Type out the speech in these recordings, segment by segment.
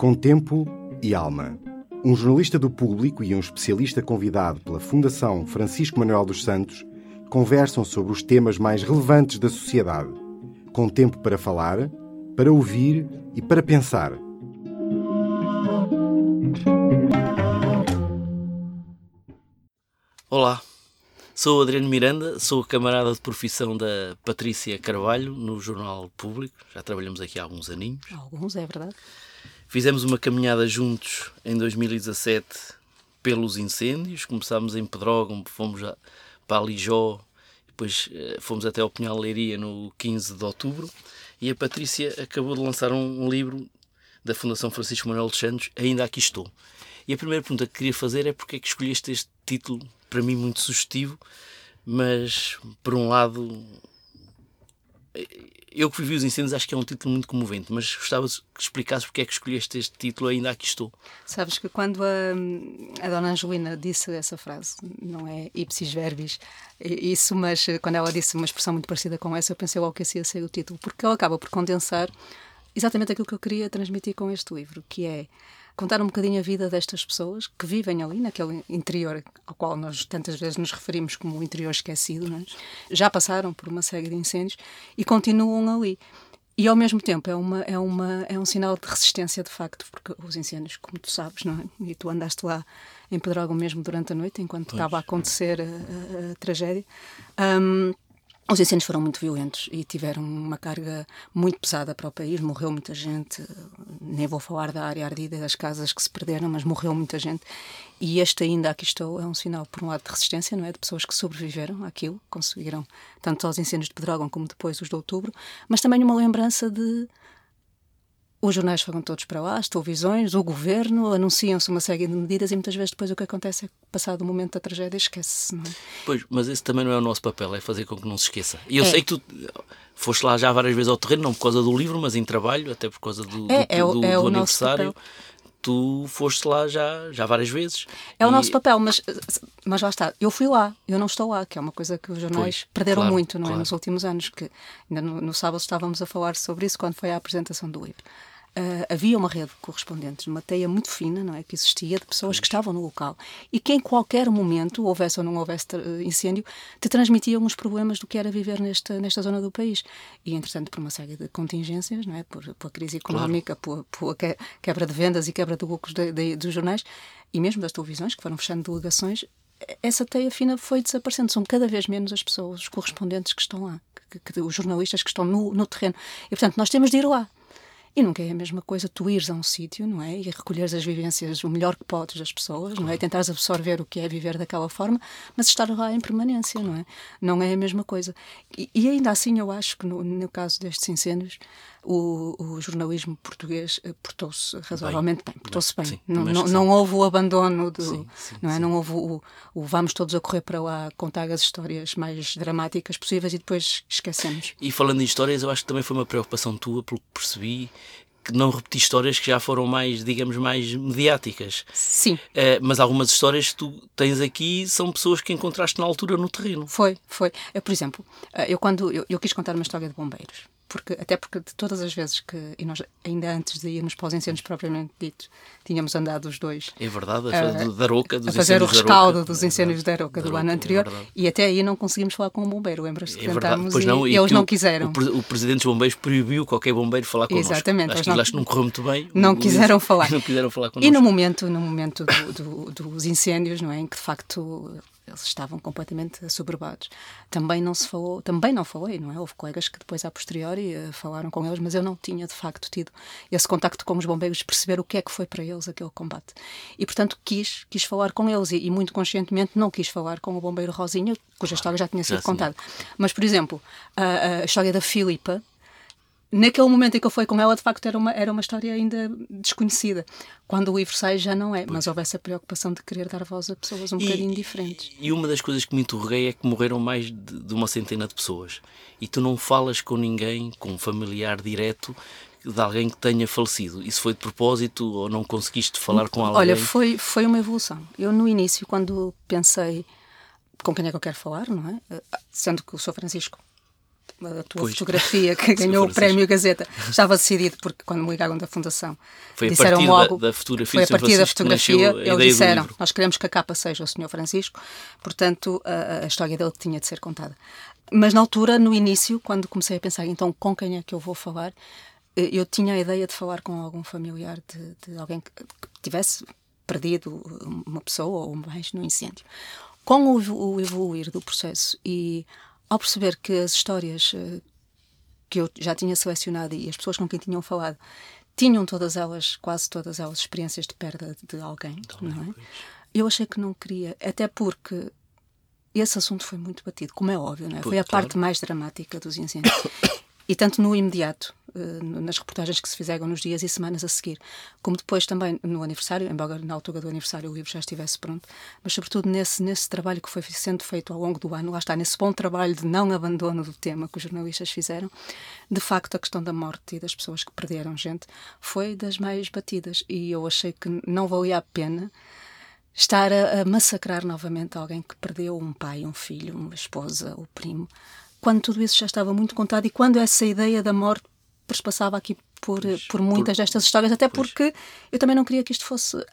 Com tempo e alma. Um jornalista do público e um especialista convidado pela Fundação Francisco Manuel dos Santos conversam sobre os temas mais relevantes da sociedade. Com tempo para falar, para ouvir e para pensar. Olá, sou Adriano Miranda, sou camarada de profissão da Patrícia Carvalho no Jornal Público. Já trabalhamos aqui há alguns aninhos. Alguns, é verdade. Fizemos uma caminhada juntos em 2017 pelos incêndios. Começámos em Pedrógão, fomos para Alijó, depois eh, fomos até ao Pinhal Leiria no 15 de outubro. E a Patrícia acabou de lançar um, livro da Fundação Francisco Manuel dos Santos, Ainda Aqui Estou. E a primeira pergunta que queria fazer é porque é que escolheste este título para mim muito sugestivo, mas por um lado eu que vivi os incêndios acho que é um título muito comovente, mas gostava que explicasses porque é que escolheste este título ainda aqui estou. Sabes que quando a, a dona Angelina disse essa frase, não é ipsis verbis, isso, mas quando ela disse uma expressão muito parecida com essa, eu pensei logo que esse ia ser o título, porque ela acaba por condensar exatamente aquilo que eu queria transmitir com este livro, que é contar um bocadinho a vida destas pessoas que vivem ali, naquele interior ao qual nós tantas vezes nos referimos como o interior esquecido, é? já passaram por uma série de incêndios e continuam ali. E ao mesmo tempo é, uma, é, uma, é um sinal de resistência de facto, porque os incêndios, como tu sabes, não é? e tu andaste lá em Pedrógão mesmo durante a noite, enquanto pois. estava a acontecer a, a, a tragédia. Um, os incêndios foram muito violentos e tiveram uma carga muito pesada para o país. Morreu muita gente. Nem vou falar da área ardida das casas que se perderam, mas morreu muita gente. E este ainda aqui estou é um sinal, por um lado, de resistência, não é? De pessoas que sobreviveram àquilo, conseguiram tanto aos incêndios de Pedrógão como depois os de outubro, mas também uma lembrança de os jornais foram todos para lá, as televisões, o governo, anunciam-se uma série de medidas e muitas vezes depois o que acontece é que, passado o momento da tragédia, esquece-se. É? Pois, mas esse também não é o nosso papel, é fazer com que não se esqueça. E eu é. sei que tu foste lá já várias vezes ao terreno, não por causa do livro, mas em trabalho, até por causa do, é, do, do, é, do aniversário tu foste lá já, já várias vezes. É e... o nosso papel, mas, mas lá está. Eu fui lá, eu não estou lá, que é uma coisa que os jornais pois, perderam claro, muito não é? nos últimos anos. que Ainda no, no, sábado estávamos a falar sobre isso quando foi a apresentação do livro. Uh, havia uma rede de correspondentes, uma teia muito fina, não é, que existia de pessoas que estavam no local e que em qualquer momento, houvesse ou não houvesse uh, incêndio, te transmitiam os problemas do que era viver nesta nesta zona do país. E entretanto, por uma série de contingências, não é, por pela crise económica, claro. pela, pela quebra de vendas e quebra de lucros de, de, dos jornais e mesmo das televisões que foram fechando delegações, essa teia fina foi desaparecendo. São cada vez menos as pessoas, os correspondentes que estão lá, que, que, os jornalistas que estão no, no terreno. E portanto, nós temos de ir lá e nunca é a mesma coisa tu ires a um sítio, não é? E recolheres as vivências o melhor que podes das pessoas, não é? E tentares absorver o que é viver daquela forma, mas estar lá em permanência, não é? Não é a mesma coisa. E, e ainda assim, eu acho que no, no caso destes incêndios, o, o jornalismo português eh, portou-se razoavelmente bem, bem portou-se bem. Sim, não, não, não, houve o abandono, do, sim, sim, não, é? não houve o, o, vamos todos a correr para lá contar as histórias mais dramáticas possíveis e depois esquecemos. E falando em histórias, eu acho que também foi uma preocupação tua, pelo que percebi, que não repetir histórias que já foram mais, digamos, mais mediáticas. Sim. Uh, mas algumas histórias que tu tens aqui são pessoas que encontraste na altura no terreno. Foi, foi. Eu, por exemplo, eh, eu quando eu, eu quis contar uma história de bombeiros porque até porque de todas as vezes que e nós ainda antes de irmos para os incêndios propriamente ditos tínhamos andado os dois é verdade a, uh, da Roca dos a fazer o rescaldo dos incêndios da Roca do ano anterior é e até aí não conseguimos falar com o bombeiro lembras-te que é tentámos e, não, e, eles não quiseram. o, o, presidente dos bombeiros proibiu qualquer bombeiro falar connosco. Exatamente acho que, não, acho que não correu muito bem não quiseram falar. não quiseram falar connosco. e no momento no momento do, do, dos incêndios não é em que de facto eles estavam completamente assoberbados. Também não se falou, também não falei, não é? Houve colegas que depois a posteriori uh, falaram com eles, mas eu não tinha de facto tido esse contacto com os bombeiros, perceber o que é que foi para eles aquele combate. E portanto quis, quis falar com eles e, e muito conscientemente não quis falar com o bombeiro Rosinha, cuja história já tinha sido já contada. Mas por exemplo, a, a história da Filipa, naquele momento em que eu fui com ela, de facto, era uma, era uma história ainda desconhecida. Quando o livro sai, já não é, mas houve essa preocupação de querer dar voz a pessoas um e, bocadinho diferentes. E uma das coisas que me interroguei é que morreram mais de, de, uma centena de pessoas. E tu não falas com ninguém, com um familiar direto, de alguém que tenha falecido. Isso foi de propósito ou não conseguiste falar com alguém? Olha, foi, foi uma evolução. Eu, no início, quando pensei com quem é que eu quero falar, não é? Sendo que o Sr. Francisco a tua pois. fotografia que ganhou o prémio Gazeta, estava decidido porque quando me ligaram da Fundação foi disseram logo, da, da fotografia foi a partir da fotografia, eles disseram, nós queremos que a capa seja o Sr. Francisco, portanto a, a história dele tinha de ser contada. Mas na altura, no início, quando comecei a pensar então com quem é que eu vou falar, eh, eu tinha a ideia de falar com algum familiar de, de alguém que, que tivesse perdido uma pessoa ou mais no incêndio. Com o, o evoluir do processo e ao perceber que as histórias uh, que eu já tinha selecionado e as pessoas com quem tinham falado tinham todas elas, quase todas elas, experiências de perda de alguém, não é? Eu achei que não queria, até porque esse assunto foi muito batido, como é óbvio, não é? Foi a claro. parte mais dramática dos incêndios. E tanto no imediato, eh, nas reportagens que se fizeram nos dias e semanas a seguir, como depois também no aniversário, embora na altura do aniversário o livro já estivesse pronto, mas sobretudo nesse, nesse trabalho que foi sendo feito ao longo do ano, lá está, nesse bom trabalho de não abandono do tema que os jornalistas fizeram, de facto a questão da morte e das pessoas que perderam gente foi das mais batidas. E eu achei que não valia a pena estar a, a massacrar novamente alguém que perdeu um pai, um filho, uma esposa, o primo quando tudo isso já estava muito contado e quando essa ideia da morte perspassava aqui por, pois, por muitas por, destas histórias, até pois. porque eu também não queria que isto fosse.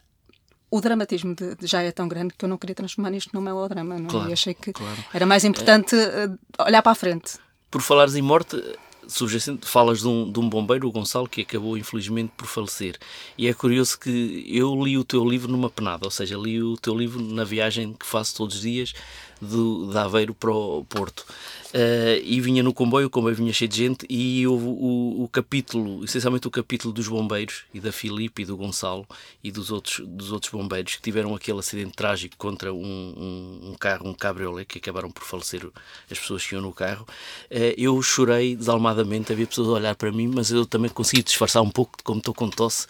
O dramatismo de, de já é tão grande que eu não queria transformar isto num melodrama, não? É? Claro, e achei que claro. era mais importante é, olhar para a frente. Por falares em morte, subjacente, falas de um, de um bombeiro, o Gonçalo, que acabou infelizmente por falecer. E é curioso que eu li o teu livro numa penada, ou seja, li o teu livro na viagem que faço todos os dias do, de Aveiro para o Porto. Uh, e vinha no comboio, o comboio vinha cheio de gente, e houve o, o, capítulo, essencialmente o capítulo dos bombeiros, e da Filipe e do Gonçalo, e dos outros, dos outros bombeiros que tiveram aquele acidente trágico contra um, um, um carro, um cabriolet, que acabaram por falecer as pessoas que iam no carro. Uh, eu chorei desalmadamente, havia pessoas a olhar para mim, mas eu também consegui disfarçar um pouco, como estou com tosse,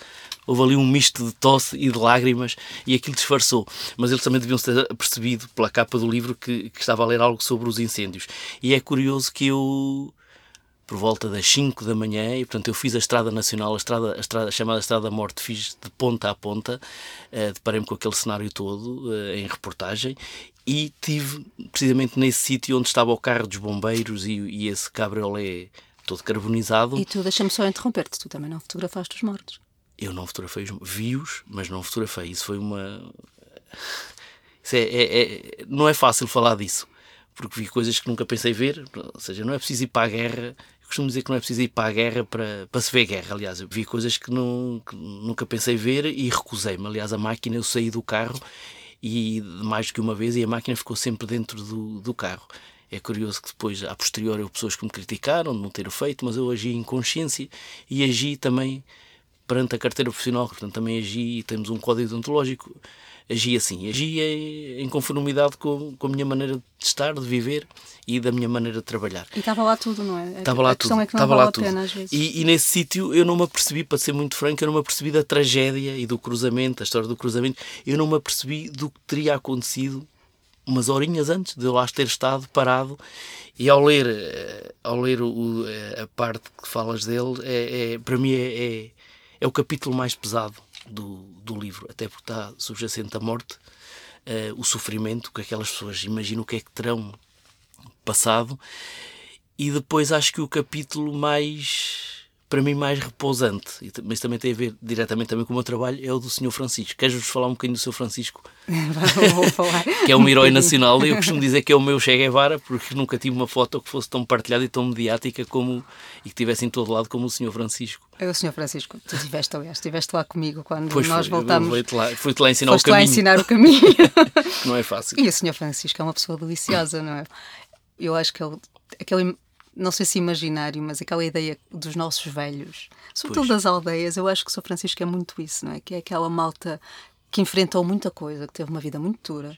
houve ali um misto de tosse e de lágrimas e aquilo disfarçou. Mas eles também deviam ter percebido pela capa do livro que, que estava a ler algo sobre os incêndios. E é curioso que eu por volta das 5 da manhã, e portanto eu fiz a Estrada Nacional, a, estrada, a, estrada, a chamada Estrada da Morte, fiz de ponta a ponta, uh, deparei-me com aquele cenário todo uh, em reportagem e tive precisamente nesse sítio onde estava o carro dos bombeiros e, e esse cabriolé todo carbonizado. E tu, deixa-me só interromper-te, tu também não fotografaste os mortos. Eu não fotografei, vi-os, mas não fotografei. Isso foi uma. É, é, é, não é fácil falar disso, porque vi coisas que nunca pensei ver. Ou seja, não é preciso ir para a guerra. Eu costumo dizer que não é preciso ir para a guerra para, para se ver guerra. Aliás, vi coisas que, não, que nunca pensei ver e recusei-me. Aliás, a máquina, eu saí do carro e mais do que uma vez e a máquina ficou sempre dentro do, do carro. É curioso que depois, a posterior, houve pessoas que me criticaram de não ter o feito, mas eu agi em consciência e agi também perante a carteira profissional, portanto também agi, temos um código deontológico, agi assim, agi em conformidade com, com a minha maneira de estar, de viver e da minha maneira de trabalhar. E estava lá tudo, não é? Estava lá a tudo. É que não estava lá tudo. Pena, às vezes. E, e nesse sítio eu não me apercebi, para ser muito franco, eu não me apercebi da tragédia e do cruzamento, a história do cruzamento, eu não me apercebi do que teria acontecido umas horinhas antes de eu lá ter estado parado e ao ler eh, ao ler o, eh, a parte que falas dele é, é para mim é, é é o capítulo mais pesado do, do livro, até porque está subjacente a morte, uh, o sofrimento que aquelas pessoas imaginam o que é que terão passado. E depois acho que o capítulo mais para mim mais repousante, mas também tem a ver diretamente também com o meu trabalho, é o do Sr. Francisco. Queres-vos falar um bocadinho do Sr. Francisco? Vou falar. que é um herói nacional e eu costumo dizer que é o meu Che Guevara porque nunca tive uma foto que fosse tão partilhada e tão mediática como e que tivesse em todo lado como o Sr. Francisco. É o Sr. Francisco, tu estiveste, aliás, estiveste lá comigo quando pois nós foi, voltámos. Fui-te lá, fui lá ensinar o caminho. lá ensinar o caminho. não é fácil. E o Sr. Francisco é uma pessoa deliciosa, não é? Eu acho que ele, aquele não sei se imaginário, mas aquela ideia dos nossos velhos, sobretudo das aldeias, eu acho que o São Francisco é muito isso, não é? Que é aquela malta que enfrentou muita coisa, que teve uma vida muito dura,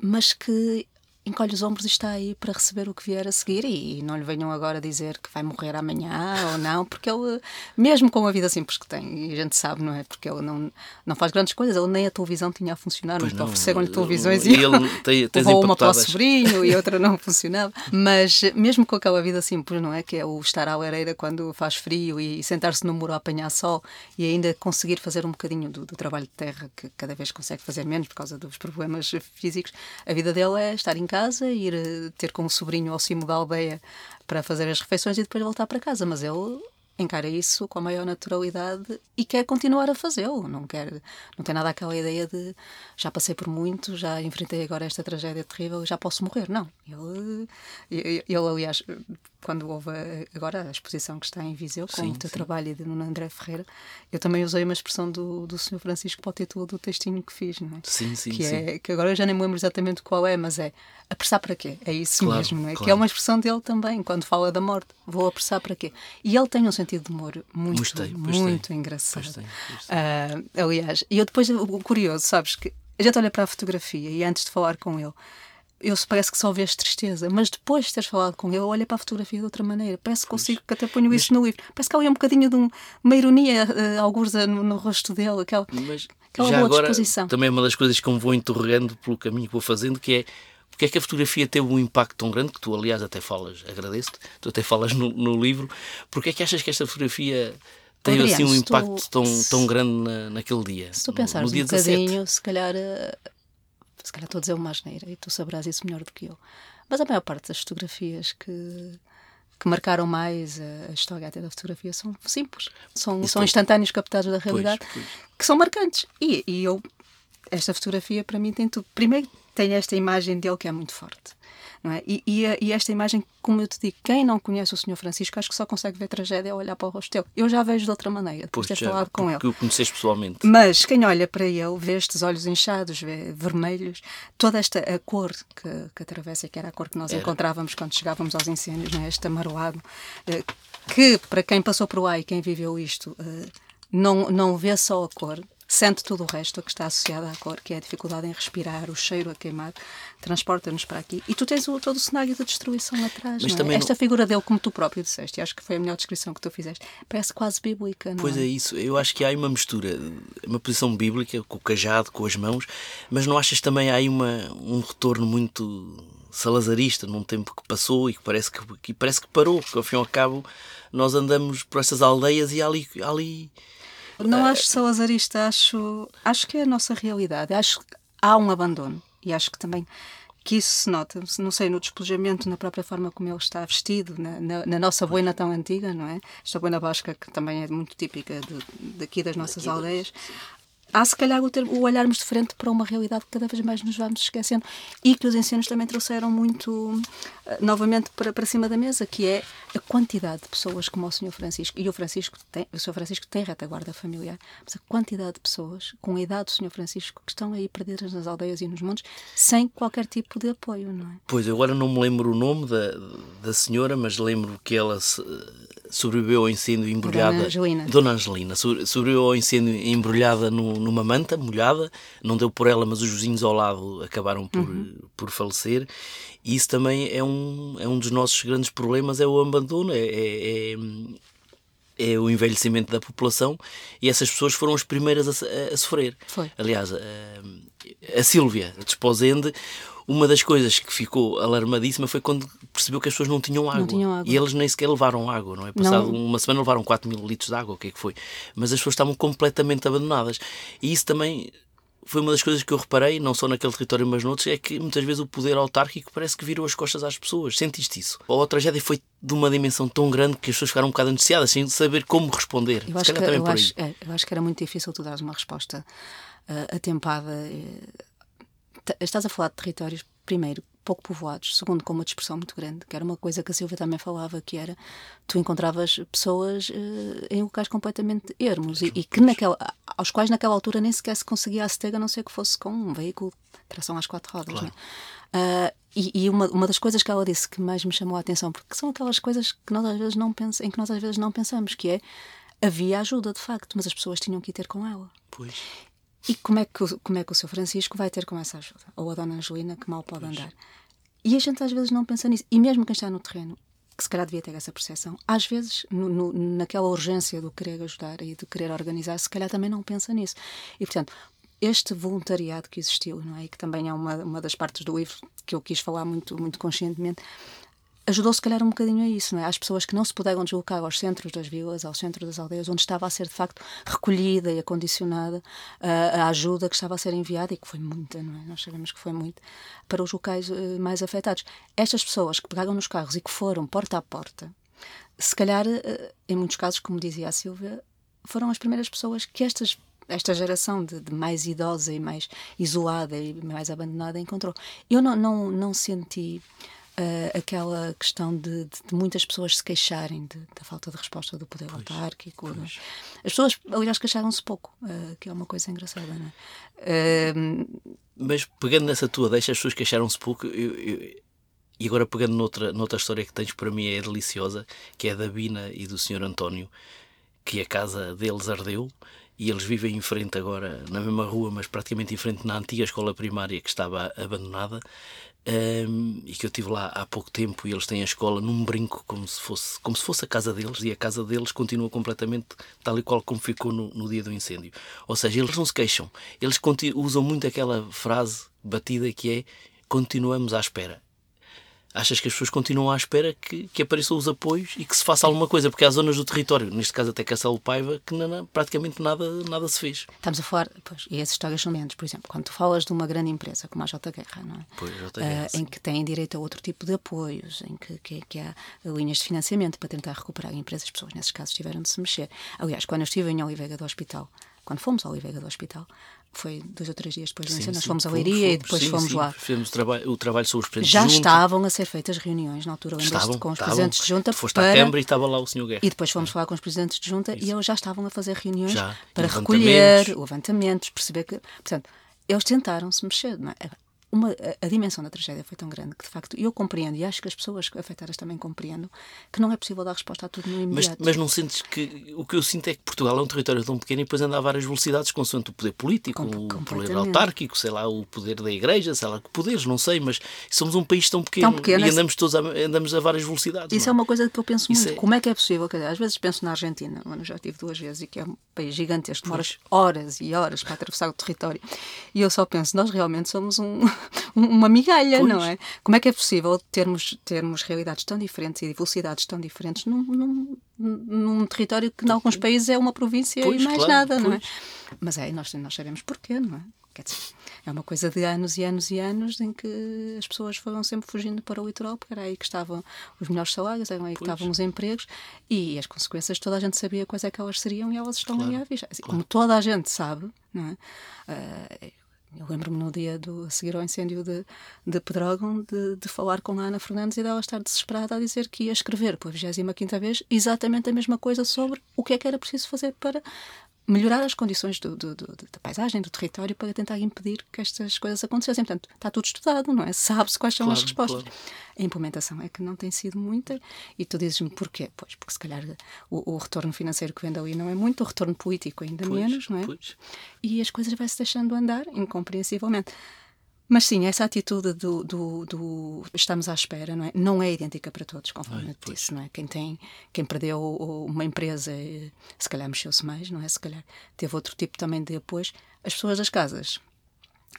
mas que encolhe os ombros e está aí para receber o que vier a seguir e não lhe venham agora dizer que vai morrer amanhã ou não, porque ele, mesmo com a vida simples que tem, e a gente sabe, não é? Porque ele não, não faz grandes coisas, ele nem a televisão tinha a funcionar, pois não, ofereceram-lhe televisões e, ele tem, levou uma para o sobrinho e outra não funcionava, mas mesmo com aquela vida simples, não é? Que é o estar à lareira quando faz frio e sentar-se no muro a apanhar sol e ainda conseguir fazer um bocadinho do, do trabalho de terra, que cada vez consegue fazer menos por causa dos problemas físicos, a vida dele é estar em casa, ir eh, ter com o sobrinho ao cimo da aldeia para fazer as refeições e depois voltar para casa. Mas ele encara isso com a maior naturalidade e quer continuar a fazê-lo. Não quer, não tem nada aquela ideia de já passei por muito, já enfrentei agora esta tragédia terrível, já posso morrer. Não. Ele, ele, aliás, quando houve agora a exposição que está em Viseu, com sim, o teu sim. trabalho e de Nuno André Ferreira, eu também usei uma expressão do, do Sr. Francisco título do textinho que fiz, não é? Sim, sim, que sim. É, que agora eu já nem me lembro exatamente qual é, mas é apressar para quê? É isso claro, mesmo, não é? Claro. Que é uma expressão dele também, quando fala da morte. Vou apressar para quê? E ele tem um sentido de humor muito, gostei, muito gostei. engraçado. Gostei, uh, aliás, e eu depois, o curioso, sabes, que a gente olha para a fotografia e antes de falar com ele, eu parece que só vês tristeza, mas depois de teres falado com ele, eu olho para a fotografia de outra maneira. Parece que consigo, que até ponho isso no livro. Parece que há um bocadinho de um, uma ironia, uh, alguns no, no, rosto dele, aquela, mas, aquela já boa agora, disposição. Também é uma das coisas que me vou interrogando pelo caminho que vou fazendo, que é porque é que a fotografia teve um impacto tão grande, que tu, aliás, até falas, agradeço-te, tu até falas no, no, livro, porque é que achas que esta fotografia teve assim um impacto tu, tão, tão grande na, naquele dia? Se tu pensares no, no um bocadinho, se calhar uh, se calhar estou a dizer uma asneira e tu saberás isso melhor do que eu. Mas a maior parte das fotografias que, que marcaram mais a, a história até da fotografia são simples. São, são instantâneos captados da realidade pois, pois. que são marcantes. E, e eu, esta fotografia para mim tem tudo. Primeiro tem esta imagem dele que é muito forte. É? E, e, e, esta imagem, como eu te digo, quem não conhece o Senhor Francisco, acho que só consegue ver tragédia ao olhar para o rosto dele. Eu já vejo de outra maneira, depois de ter falado com ele. Porque o conheceste pessoalmente. Mas quem olha para ele, vê estes olhos inchados, vê vermelhos, toda esta a cor que, que atravessa, que era a cor que nós era. encontrávamos quando chegávamos aos incêndios, é? este amarelado, eh, que para quem passou por lá e quem viveu isto, eh, não, não vê só a cor, sente tudo o resto que está associado à cor, que é a dificuldade em respirar, o cheiro a queimar, transporta-nos para aqui. E tu tens o, todo o cenário de destruição atrás. Mas é? Esta não... figura dele, como tu próprio disseste, acho que foi a melhor descrição que tu fizeste, parece quase bíblica. Não pois é? é isso. Eu acho que há uma mistura, uma posição bíblica, com o cajado, com as mãos, mas não achas também há aí uma, um retorno muito salazarista num tempo que passou e que parece que, que parece que parou, porque ao fim e ao cabo nós andamos por estas aldeias e há ali, há ali não acho salazarista, acho, acho que é a nossa realidade. Acho que há um abandono e acho que também que isso se nota, não sei, no despojamento, na própria forma como ele está vestido, na, na, na nossa boina tão antiga, não é? Esta boina basca que também é muito típica de, daqui das nossas aldeias há se calhar o, ter, o olharmos de frente para uma realidade que cada vez mais nos vamos esquecendo e que os ensinos também trouxeram muito novamente para, para cima da mesa, que é a quantidade de pessoas como o Sr. Francisco, e o Francisco tem, o Sr. Francisco tem retaguarda familiar, mas a quantidade de pessoas com a idade do Sr. Francisco que estão aí perdidas nas aldeias e nos montes sem qualquer tipo de apoio, não é? Pois, agora não me lembro o nome da, da senhora, mas lembro que ela se, sobreviveu ao incêndio embrulhada. Dona Angelina. Dona Angelina sobreviveu ao incêndio embrulhada no, numa manta molhada. Não deu por ela, mas os vizinhos ao lado acabaram por, uhum. por falecer. E isso também é um, é um dos nossos grandes problemas: é o abandono, é, é, é é o envelhecimento da população e essas pessoas foram as primeiras a, a, a sofrer. Foi. Aliás, a, a Sílvia Desposende, uma das coisas que ficou alarmadíssima foi quando percebeu que as pessoas não tinham água. Não tinham água. E eles nem sequer levaram água, não é? Passado não. uma semana levaram 4 mil litros de água, o que é que foi? Mas as pessoas estavam completamente abandonadas. E isso também foi uma das coisas que eu reparei, não só naquele território, mas noutros, é que muitas vezes o poder autárquico parece que virou as costas às pessoas. Sentiste isso? Ou a tragédia foi de uma dimensão tão grande que as pessoas ficaram um bocado ansiadas, sem saber como responder. Eu acho, que, eu acho, é, eu acho que era muito difícil tu dares uma resposta uh, atempada. Uh, estás a falar de territórios, primeiro, pouco povoados, segundo, com uma dispersão muito grande, que era uma coisa que a Silvia também falava, que era tu encontravas pessoas uh, em locais completamente ermos e, e, que naquela, aos quais naquela altura nem sequer se conseguia aceder a não ser que fosse com um veículo de tração às quatro rodas. Claro. Uh, e, e uma, uma das coisas que ela disse que mais me chamou a atenção, porque são aquelas coisas que nós às vezes não pensamos, em que nós às vezes não pensamos, que é havia ajuda de facto, mas as pessoas tinham que ir ter com ela. Pois. E como é, que, como é que o seu Francisco vai ter com essa ajuda? Ou a Dona Angelina, que mal pode andar? E a gente às vezes não pensa nisso. E mesmo quem está no terreno, que se calhar devia ter essa percepção, às vezes, no, no, naquela urgência do querer ajudar e do querer organizar, se calhar também não pensa nisso. E, portanto, este voluntariado que existiu, não é? E que também é uma, uma das partes do livro que eu quis falar muito, muito conscientemente, ajudou se calhar um bocadinho a isso, não é? Às pessoas que não se puderam deslocar aos centros das vilas, aos centros das aldeias, onde estava a ser de facto recolhida e acondicionada uh, a ajuda que estava a ser enviada e que foi muita, não é? Nós sabemos que foi muito para os locais uh, mais afetados. Estas pessoas que pegaram nos carros e que foram porta a porta, se calhar, uh, em muitos casos, como dizia a Silvia, foram as primeiras pessoas que estas esta geração de, de, mais idosa e mais isolada e mais abandonada encontrou. Eu não, não, não senti uh, aquela questão de, de, de, muitas pessoas se queixarem de, da falta de resposta do poder pois, autárquico. Pois. As pessoas, aliás, queixaram-se pouco, uh, que é uma coisa engraçada, não é? Uh, Mas pegando nessa tua deixa, as pessoas queixaram-se pouco. Eu, eu, e agora pegando noutra, noutra história que tens para mim é deliciosa, que é da Bina e do Sr. António, que a casa deles ardeu e eles vivem em frente agora, na mesma rua, mas praticamente em frente na antiga escola primária que estava abandonada um, e que eu tive lá há pouco tempo e eles têm a escola num brinco como se fosse como se fosse a casa deles e a casa deles continua completamente tal e qual como ficou no, no dia do incêndio. Ou seja eles não se queixam. Eles usam muito aquela frase batida que é continuamos à espera achas que as pessoas continuam à espera que, que apareçam os apoios e que se faça alguma coisa, porque há zonas do território, neste caso até Castelo Paiva, que não, praticamente nada, nada se fez. Estamos a falar, pois, e essas histórias são menos, por exemplo, quando tu falas de uma grande empresa como a J Guerra, não é? Pois, J Guerra, uh, em que têm direito a outro tipo de apoios, em que, que, que, há linhas de financiamento para tentar recuperar empresas, as pessoas nesses casos tiveram de se mexer. Aliás, quando eu estive em Oliveira do Hospital, quando fomos a Oliveira do Hospital, foi dois ou três dias depois do incêndio, nós fomos a Leiria e depois sim, fomos sim, lá. Fizemos o trabalho, o trabalho sobre os presidentes Já de estavam a ser feitas reuniões na altura, lembras-te, com os estavam, presidentes de junta. Foste para... à Câmara e estava lá o senhor Guerra. E depois fomos é. falar com os presidentes de junta Isso. e eles já estavam a fazer reuniões já, para recolher levantamentos, perceber que. Portanto, eles tentaram se mexer. É? Uma, a, dimensão da tragédia foi tão grande que, de facto, eu compreendo e acho que as pessoas afetadas também compreendem que não é possível dar resposta a tudo no imediato. Mas, mas não sentes que. O que eu sinto é que Portugal é um território tão pequeno e depois anda a várias velocidades, consoante o poder político, Com, o poder autárquico, sei lá, o poder da igreja, sei lá, que poderes, não sei, mas somos um país tão pequeno, tão pequeno e andamos todos a, andamos a várias velocidades. Isso é? é? uma coisa que eu penso muito. É... Como é que é possível? Às vezes penso na Argentina, onde já estive duas vezes e que é um país gigantesco, demoras horas e horas para atravessar o território. E eu só penso, nós realmente somos um, uma migalha, pois. não é? Como é que é possível termos, termos realidades tão diferentes e velocidades tão diferentes num, num, num território que, em alguns países, é uma província pois, e mais claro, nada, pois. não é? Mas é, nós, nós sabemos porquê, não é? Quer dizer, é uma coisa de anos e anos e anos em que as pessoas foram sempre fugindo para o litoral, porque era aí que estavam os melhores salários, eram aí que estavam os empregos e as consequências toda a gente sabia quais é que elas seriam e elas estão claro, aí à vista. Assim, claro. Como toda a gente sabe, não é? Uh, eu lembro-me no dia do, a seguir ao incêndio de, de Pedrógão de, de, falar com a Ana Fernandes e dela estar desesperada a dizer que ia escrever pela 25 vez exatamente a mesma coisa sobre o que é que era preciso fazer para melhorar as condições do, do, do, da paisagem, do território, para tentar impedir que estas coisas acontecessem. Portanto, está tudo estudado, não é? Sabe-se quais são claro, as respostas. Claro. A implementação é que não tem sido muita e tu dizes-me porquê? Pois, porque se calhar o, o, retorno financeiro que vem dali não é muito, o retorno político ainda pois, menos, não é? Pois. E as coisas vai-se deixando andar incompreensivelmente. Mas sim, essa atitude do, do, do, estamos à espera não é, não é idêntica para todos, conforme Ai, disse. Não é? quem, tem, quem perdeu uma empresa, eh, se calhar mexeu-se mais, não é? Se calhar teve outro tipo também de apoio. As pessoas das casas,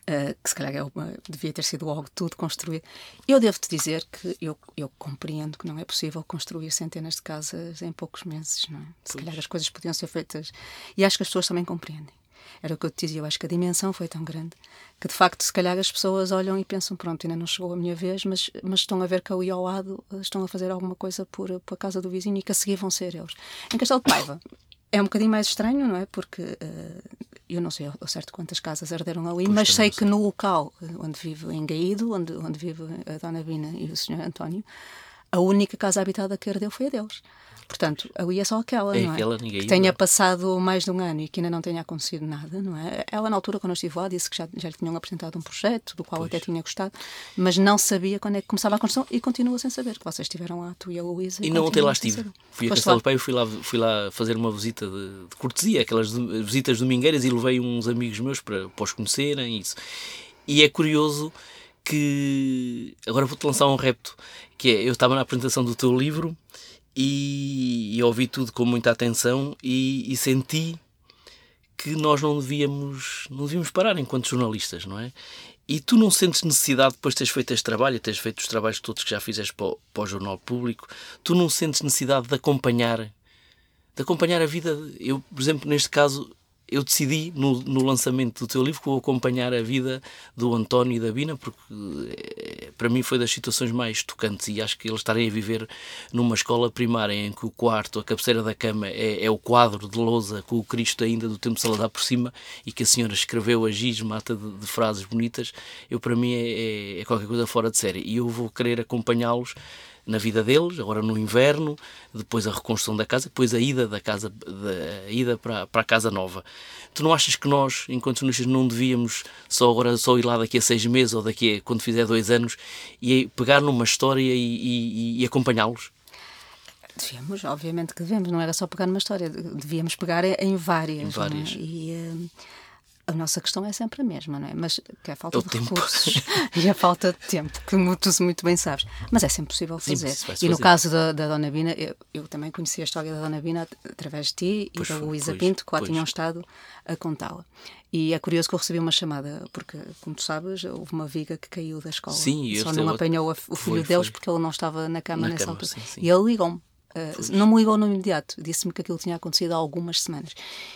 uh, que se calhar é uma, devia ter sido algo tudo construído. Eu devo-te dizer que eu, eu compreendo que não é possível construir centenas de casas em poucos meses, não é? Se calhar as coisas podiam ser feitas. E acho que as pessoas também compreendem era o que eu te dizia, eu acho que a dimensão foi tão grande que de facto, se calhar, as pessoas olham e pensam: pronto, ainda não chegou a minha vez, mas, mas estão a ver que ali ao lado estão a fazer alguma coisa por, por a casa do vizinho e que a seguir vão ser eles. Em Castelo de Paiva. É um bocadinho mais estranho, não é? Porque uh, eu não sei ao certo quantas casas arderam ali, pois mas sei que no local onde vive em Gaído, onde, onde vive a Dona Bina e o Sr. António, a única casa habitada que ardeu foi a deles. Portanto, ali é só aquela, é não é? Aquela, que tenha passado mais de um ano e que ainda não tenha acontecido nada, não é? Ela, na altura, quando eu estive lá, disse que já, já lhe tinham apresentado um projeto, do qual pois. até tinha gostado, mas não sabia quando é que começava a construção e continua sem saber, que vocês estiveram lá, tu e a Luísa. E, e não ontem lá estive. Fui a Castelo Pai, fui lá, fui lá fazer uma visita de, de cortesia, aquelas visitas domingueiras, e levei uns amigos meus para, para os conhecerem. Isso. E é curioso que agora vou-te lançar um repto, que é, eu estava na apresentação do teu livro e, e ouvi tudo com muita atenção e, e, senti que nós não devíamos, não devíamos parar enquanto jornalistas, não é? e tu não sentes necessidade, depois de teres feito este trabalho, teres feito os trabalhos todos que já fizeste para o, para o Jornal Público, tu não sentes necessidade de acompanhar, de acompanhar a vida. Eu, por exemplo, neste caso, eu decidi no, no, lançamento do teu livro que vou acompanhar a vida do António e da Bina, porque é, para mim foi das situações mais tocantes. E acho que eles estarem a viver numa escola primária em que o quarto, a cabeceira da cama é, é o quadro de lousa com o Cristo ainda do tempo Saladar por cima e que a senhora escreveu a giz, mata de, de frases bonitas, eu para mim é, é, é qualquer coisa fora de série. E eu vou querer acompanhá-los na vida deles, agora no inverno, depois a reconstrução da casa, depois a ida da casa, a ida para, para a casa nova. Tu não achas que nós, enquanto jornalistas, não devíamos só agora só ir lá daqui a seis meses ou daqui a quando fizer dois anos e pegar numa história e, e, e acompanhá-los? Devíamos, obviamente que devemos, não era só pegar numa história, devíamos pegar em várias. Em várias. É? E, uh, a nossa questão é sempre a mesma, não é? Mas que é a falta é de tempo. recursos e a falta de tempo, que tu muito bem sabes. Mas é sempre possível fazer. Sim, e no caso da, da Dona Bina, eu, eu, também conheci a história da Dona Bina através de ti pois e da Luísa Pinto, que lá tinham estado a contá-la. E é curioso que eu recebi uma chamada, porque, como tu sabes, houve uma viga que caiu da escola. Sim, Só não apanhou o filho foi, deles foi. porque ele não estava na cama na nessa cama, altura. Sim, sim. E ele ligou-me Uh, não me ligou no imediato, disse-me que aquilo tinha acontecido há algumas semanas.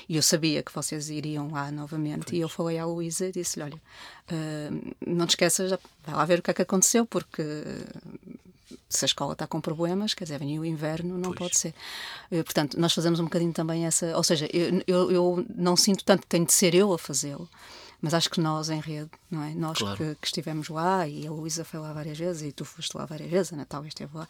E eu sabia que vocês iriam lá novamente. Pois. E eu falei à Luísa e disse-lhe: Olha, uh, não te esqueças, vai lá ver o que é que aconteceu, porque se a escola está com problemas, quer dizer, vem o inverno, não pois. pode ser. Uh, portanto, nós fazemos um bocadinho também essa. Ou seja, eu, eu, eu não sinto tanto que tenho de ser eu a fazê-lo mas acho que nós em rede, não é? Nós claro. que, que, estivemos lá, e a Luísa foi lá várias vezes, e tu foste lá várias vezes, a Natália esteve lá,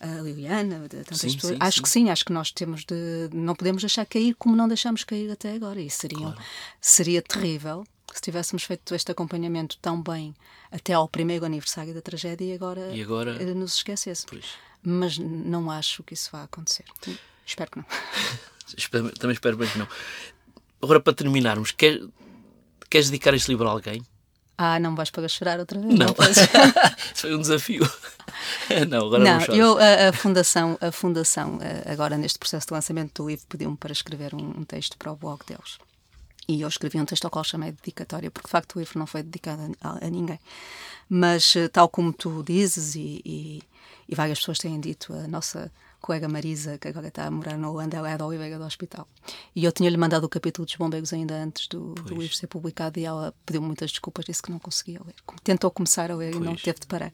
a Liliana, tantas sim, pessoas. Sim, acho sim. que sim, acho que nós temos de. Não podemos deixar cair como não deixamos cair até agora. E seria, claro. seria terrível se tivéssemos feito este acompanhamento tão bem até ao primeiro aniversário da tragédia e agora, e agora... Eh, nos esquecesse. Mas não acho que isso vá acontecer. Espero que não. Também espero bem que não. Agora, para terminarmos, quer, Queres dedicar este livro a alguém? Ah, não vais para chorar outra vez? Não. não foi um desafio. não, agora não, não eu a, a, fundação, a fundação eh, agora neste processo de lançamento do livro pediu-me para escrever um, um, texto para o blog deles. E eu escrevi um texto ao qual chamei dedicatória, porque de facto o livro não foi dedicado a, a ninguém. Mas eh, tal como tu dizes e, e, e várias pessoas têm dito, a nossa colega Marisa, que agora está a morar na Holanda, ela é da Oliveira do Hospital. E eu tinha-lhe mandado o capítulo dos bombeiros ainda antes do, do livro ser publicado e ela pediu muitas desculpas, disse que não conseguia ler. Tentou começar a ler pois. e não teve de parar.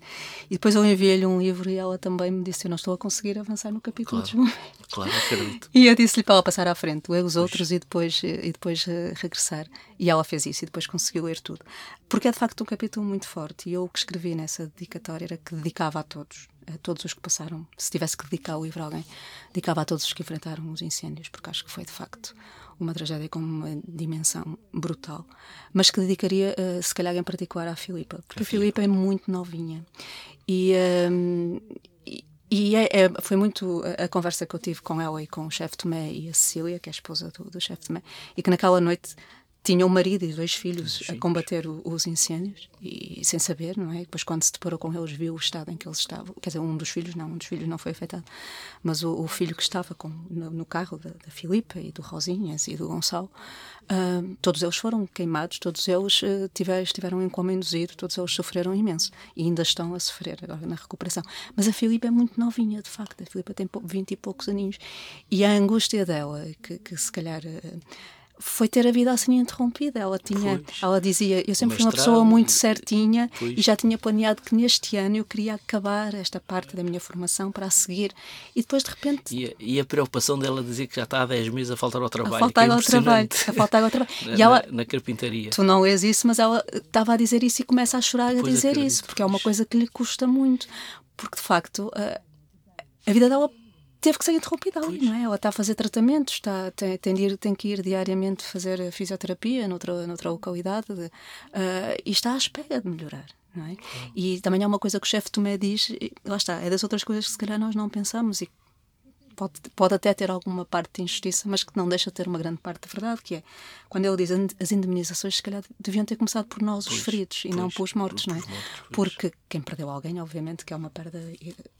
E depois eu enviei-lhe um livro e ela também me disse: Eu não estou a conseguir avançar no capítulo claro. dos bombeiros. Claro, acredito. E eu disse-lhe para ela passar à frente, ler os pois. outros e depois, e depois uh, regressar. E ela fez isso e depois conseguiu ler tudo. Porque é de facto um capítulo muito forte. E eu o que escrevi nessa dedicatória era que dedicava a todos a todos os que passaram, se tivesse que dedicar o livro a alguém, dedicava a todos os que enfrentaram os incêndios, porque acho que foi de facto uma tragédia com uma dimensão brutal, mas que dedicaria, uh, se calhar, em particular à Filipa, porque a, Filipa é muito novinha e. Um, e é, é, foi muito a, a, conversa que eu tive com ela e com o chefe Tomé e a Cecília, que é a esposa do, do chefe Tomé, e que naquela noite tinha um marido e dois filhos a combater o, os incêndios e sem saber, não é? Depois quando se deparou com eles viu o estado em que eles estavam. Quer dizer, um dos filhos não, um dos filhos não foi afetado, mas o, o filho que estava com, no, no carro da, da Filipa e do Rosinhas e do Gonçalo, uh, todos eles foram queimados, todos eles uh, tiver, estiveram em coma induzido, todos eles sofreram imenso e ainda estão a sofrer agora na recuperação. Mas a Filipa é muito novinha, de facto, a Filipa tem vinte e poucos aninhos e a angústia dela, que, que se calhar uh, foi ter a vida assim interrompida. Ela tinha, pois. ela dizia, eu sempre fui uma pessoa muito certinha pois. e já tinha planeado que neste ano eu queria acabar esta parte da minha formação para a seguir. E depois de repente e a, e a preocupação dela dizer que já está há 10 meses a faltar ao trabalho, a faltar é ao trabalho, a faltar ao trabalho. e ela, na, na, carpintaria. Tu não lês isso, mas ela estava a dizer isso e começa a chorar a dizer acredito, isso, porque é uma coisa que lhe custa muito, porque de facto a, a vida dela teve que ser interrompida ali, não é? Ela está a fazer tratamentos, está, tem, tem, ir, tem que ir diariamente fazer fisioterapia noutra, noutra localidade uh, e está à espera de melhorar. Não é? E também há uma coisa que o chefe Tomé diz, lá está, é das outras coisas que se calhar nós não pensamos e pode, pode até ter alguma parte de injustiça, mas que não deixa de ter uma grande parte de verdade, que é quando ele diz as indemnizações, se calhar deviam ter começado por nós, pois, os feridos, pois, e não pelos mortos, não é? Mortos, Porque quem perdeu alguém, obviamente, que é uma perda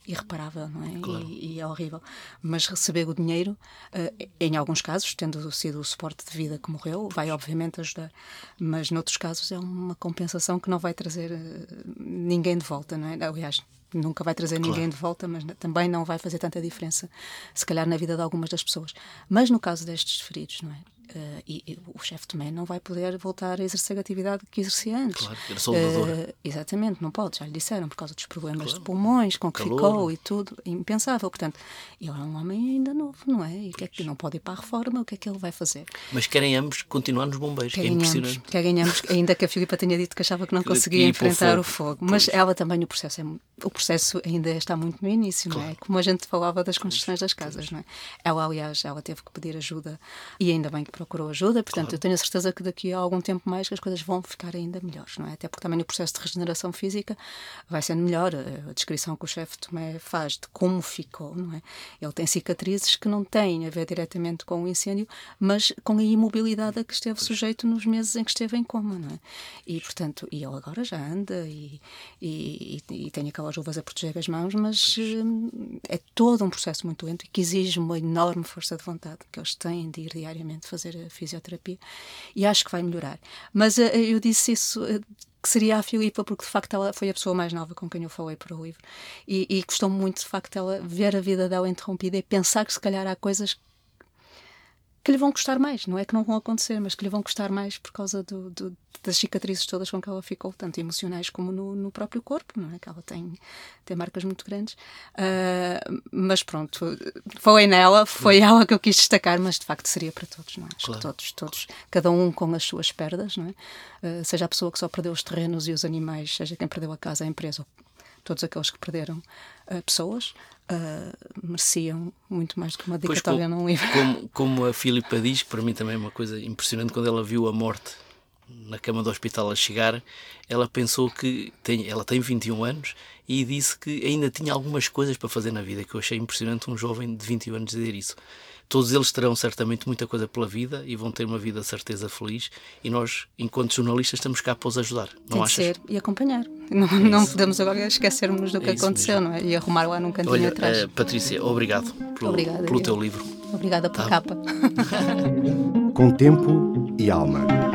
irreparável, não é? Claro. E, e, é horrível. Mas receber o dinheiro, uh, em alguns casos, tendo sido o suporte de vida que morreu, vai obviamente ajudar. Mas noutros casos é uma compensação que não vai trazer uh, ninguém de volta, não é? Aliás, nunca vai trazer claro. ninguém de volta, mas também não vai fazer tanta diferença, se calhar, na vida de algumas das pessoas. Mas no caso destes feridos, não é? Uh, e, e, o chefe também não vai poder voltar a exercer a atividade que exercia antes. Claro, era soldador. Uh, exatamente, não pode, já lhe disseram, por causa dos problemas claro. de pulmões, com que Calor. ficou e tudo, impensável. Portanto, ele é um homem ainda novo, não é? E que é que não pode ir para a reforma, o que é que ele vai fazer? Mas querem ambos continuar nos bombeiros, querem que é impressionante. Ambos, querem ambos, ainda que a Filipa tenha dito que achava que não conseguia enfrentar o fogo. O fogo. Mas ela também, o processo, é, o processo ainda está muito no início, claro. não é? Como a gente falava das construções das casas, não é? Ela, aliás, ela teve que pedir ajuda e ainda bem que procurou ajuda, portanto, claro. eu tenho a certeza que daqui a algum tempo mais as coisas vão ficar ainda melhores, não é? Até porque também no processo de regeneração física vai sendo melhor. A descrição que o chefe Tomé faz de como ficou, não é? Ele tem cicatrizes que não têm a ver diretamente com o incêndio, mas com a imobilidade a que esteve sujeito nos meses em que esteve em coma, não é? E, portanto, e ele agora já anda e, e, e, e tem aquelas luvas a proteger as mãos, mas hum, é todo um processo muito lento e que exige uma enorme força de vontade que eles têm de ir diariamente fazer a fisioterapia e acho que vai melhorar. Mas uh, eu disse isso. Uh, que seria a Filipa, porque de facto ela foi a pessoa mais nova com quem eu falei para o livro. E, e muito de facto ela ver a vida dela interrompida e pensar que se calhar há coisas que lhe vão custar mais. Não é que não vão acontecer, mas que lhe vão custar mais por causa do, do, das cicatrizes todas com que ela ficou, tanto emocionais como no, no, próprio corpo, não é? Que ela tem, tem marcas muito grandes. Uh, mas pronto, foi nela, foi ela que eu quis destacar, mas de facto seria para todos, não é? Acho claro. que todos, todos, cada um com as suas perdas, não é? Uh, seja a pessoa que só perdeu os terrenos e os animais, seja quem perdeu a casa, a empresa, todos aqueles que perderam uh, pessoas, uh, mereciam muito mais do que uma dedicatória num livro. Como, como a Filipa diz, para mim também é uma coisa impressionante, quando ela viu a morte na cama do hospital a chegar, ela pensou que tem, ela tem 21 anos e disse que ainda tinha algumas coisas para fazer na vida, que eu achei impressionante um jovem de 21 anos dizer isso. Todos eles terão certamente muita coisa pela vida e vão ter uma vida de certeza feliz e nós, enquanto jornalistas, estamos cá para os ajudar, não Tem achas? ser e acompanhar. Não, é não podemos agora esquecermos do que é aconteceu não é? e arrumar lá num cantinho Olha, atrás. Uh, Patrícia, obrigado pelo, Obrigada, pelo teu livro. Obrigada pela tá. capa. Com tempo e alma.